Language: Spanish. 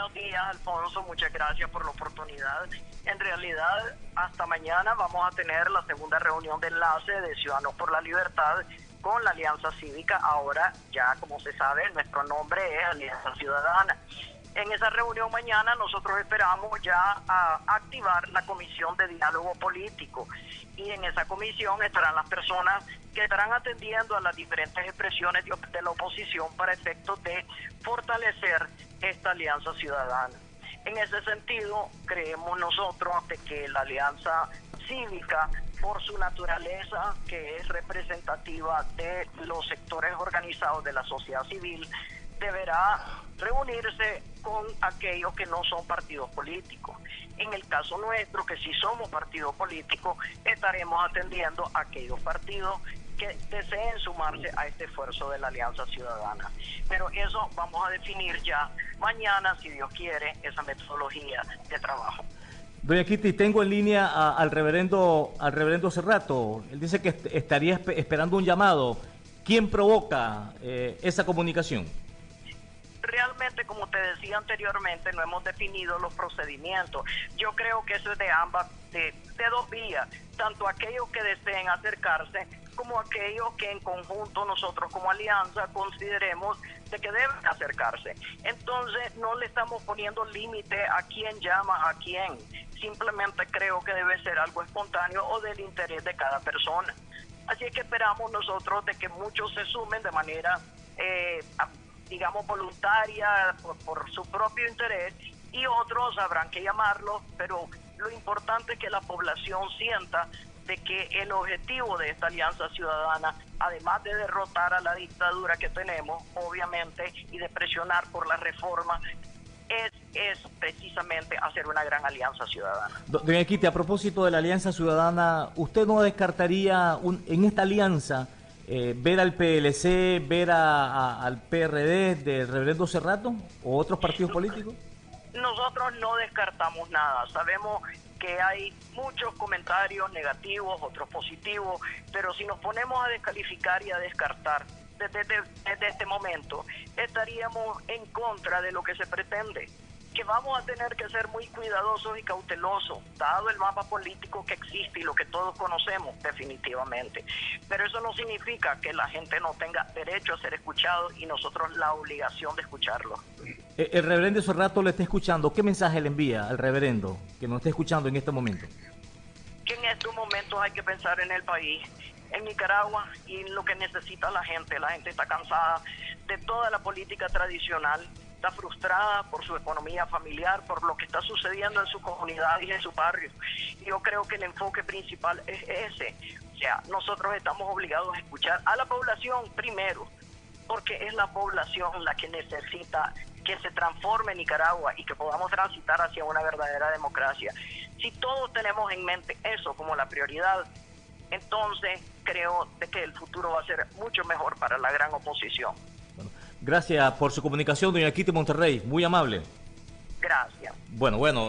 buenos días, Alfonso. Muchas gracias por la oportunidad. En realidad, hasta mañana vamos a tener la segunda reunión de enlace de Ciudadanos por la Libertad con la Alianza Cívica. Ahora, ya como se sabe, nuestro nombre es Alianza Ciudadana. En esa reunión mañana nosotros esperamos ya a activar la comisión de diálogo político y en esa comisión estarán las personas que estarán atendiendo a las diferentes expresiones de la oposición para efectos de fortalecer esta alianza ciudadana. En ese sentido, creemos nosotros de que la alianza cívica, por su naturaleza, que es representativa de los sectores organizados de la sociedad civil, deberá reunirse con aquellos que no son partidos políticos. En el caso nuestro, que si somos partido político, estaremos atendiendo a aquellos partidos que deseen sumarse a este esfuerzo de la Alianza Ciudadana. Pero eso vamos a definir ya mañana, si Dios quiere, esa metodología de trabajo. Doña Kitty, tengo en línea al reverendo al reverendo Cerrato. Él dice que estaría esperando un llamado. ¿Quién provoca eh, esa comunicación? Como te decía anteriormente, no hemos definido los procedimientos. Yo creo que eso es de ambas, de, dos vías, tanto aquellos que deseen acercarse como aquellos que en conjunto nosotros como alianza consideremos de que deben acercarse. Entonces no le estamos poniendo límite a quién llama a quién, simplemente creo que debe ser algo espontáneo o del interés de cada persona. Así es que esperamos nosotros de que muchos se sumen de manera eh, digamos, voluntaria por, su propio interés y otros habrán que llamarlo, pero lo importante es que la población sienta de que el objetivo de esta alianza ciudadana, además de derrotar a la dictadura que tenemos, obviamente, y de presionar por la reforma, es, es precisamente hacer una gran alianza ciudadana. Doña Quite, a propósito de la alianza ciudadana, ¿usted no descartaría en esta alianza eh, ver al PLC, ver al PRD del reverendo Cerrato o otros partidos políticos? Nosotros no descartamos nada. Sabemos que hay muchos comentarios negativos, otros positivos, pero si nos ponemos a descalificar y a descartar desde este momento, estaríamos en contra de lo que se pretende que vamos a tener que ser muy cuidadosos y cautelosos, dado el mapa político que existe y lo que todos conocemos definitivamente. Pero eso no significa que la gente no tenga derecho a ser escuchado y nosotros la obligación de escucharlo. Eh, el reverendo rato le está escuchando. ¿Qué mensaje le envía al reverendo que nos está escuchando en este momento? Que en estos momentos hay que pensar en el país, en Nicaragua y en lo que necesita la gente. La gente está cansada de toda la política tradicional está frustrada por su economía familiar, por lo que está sucediendo en su comunidad y en su barrio. Yo creo que el enfoque principal es ese. O sea, nosotros estamos obligados a escuchar a la población primero, porque es la población la que necesita que se transforme Nicaragua y que podamos transitar hacia una verdadera democracia. Si todos tenemos en mente eso como la prioridad, entonces creo de que el futuro va a ser mucho mejor para la gran oposición. Gracias por su comunicación, doña Kitty Monterrey. Muy amable. Gracias. Bueno, bueno.